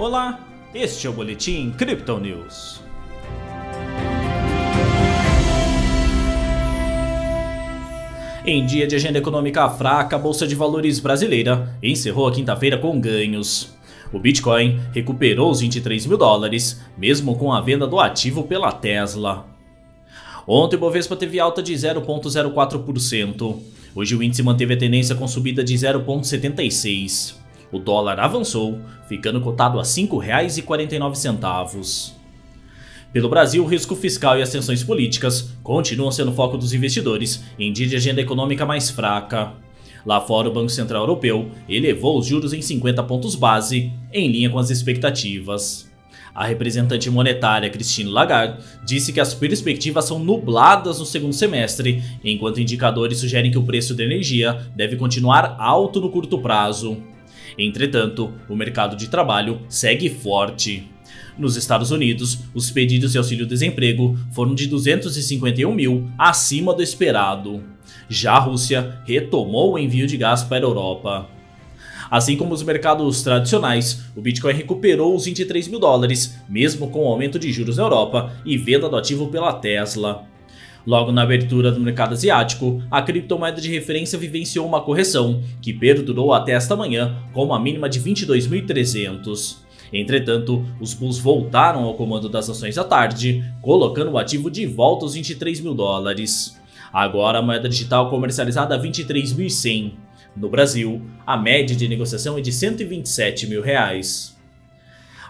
Olá, este é o Boletim Crypto News. Em dia de agenda econômica fraca, a Bolsa de Valores brasileira encerrou a quinta-feira com ganhos. O Bitcoin recuperou os 23 mil dólares, mesmo com a venda do ativo pela Tesla. Ontem o Bovespa teve alta de 0,04%. Hoje o índice manteve a tendência com subida de 0,76%. O dólar avançou, ficando cotado a R$ 5,49. Pelo Brasil, o risco fiscal e as tensões políticas continuam sendo foco dos investidores em dia de agenda econômica mais fraca. Lá fora, o Banco Central Europeu elevou os juros em 50 pontos base, em linha com as expectativas. A representante monetária Christine Lagarde disse que as perspectivas são nubladas no segundo semestre, enquanto indicadores sugerem que o preço da energia deve continuar alto no curto prazo. Entretanto, o mercado de trabalho segue forte. Nos Estados Unidos, os pedidos de auxílio-desemprego foram de 251 mil, acima do esperado. Já a Rússia retomou o envio de gás para a Europa. Assim como os mercados tradicionais, o Bitcoin recuperou os 23 mil dólares, mesmo com o aumento de juros na Europa e venda do ativo pela Tesla. Logo na abertura do mercado asiático, a criptomoeda de referência vivenciou uma correção, que perdurou até esta manhã com uma mínima de 22.300. Entretanto, os bulls voltaram ao comando das ações à tarde, colocando o ativo de volta aos 23 mil dólares. Agora a moeda digital comercializada a 23.100. No Brasil, a média de negociação é de 127 mil reais.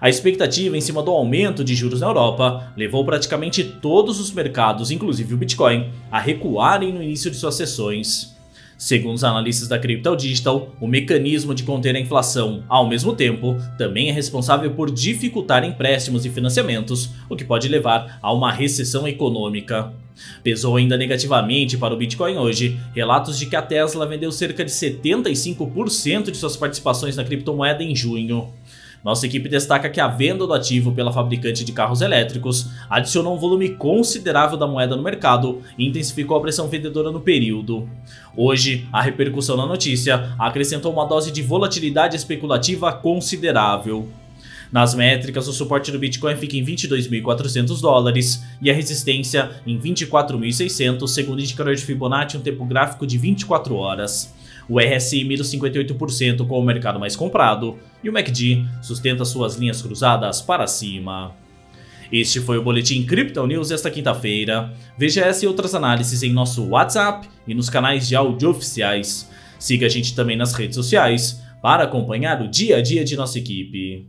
A expectativa em cima do aumento de juros na Europa levou praticamente todos os mercados, inclusive o Bitcoin, a recuarem no início de suas sessões. Segundo os analistas da Crypto Digital, o mecanismo de conter a inflação, ao mesmo tempo, também é responsável por dificultar empréstimos e financiamentos, o que pode levar a uma recessão econômica. Pesou ainda negativamente para o Bitcoin hoje relatos de que a Tesla vendeu cerca de 75% de suas participações na criptomoeda em junho. Nossa equipe destaca que a venda do ativo pela fabricante de carros elétricos adicionou um volume considerável da moeda no mercado e intensificou a pressão vendedora no período. Hoje, a repercussão na notícia acrescentou uma dose de volatilidade especulativa considerável. Nas métricas, o suporte do Bitcoin fica em 22.400 dólares e a resistência em 24.600, segundo o indicador de Fibonacci, um tempo gráfico de 24 horas. O RSI mira os 58% com o mercado mais comprado e o MACD sustenta suas linhas cruzadas para cima. Este foi o Boletim Crypto News esta quinta-feira. Veja essa e outras análises em nosso WhatsApp e nos canais de áudio oficiais. Siga a gente também nas redes sociais para acompanhar o dia a dia de nossa equipe.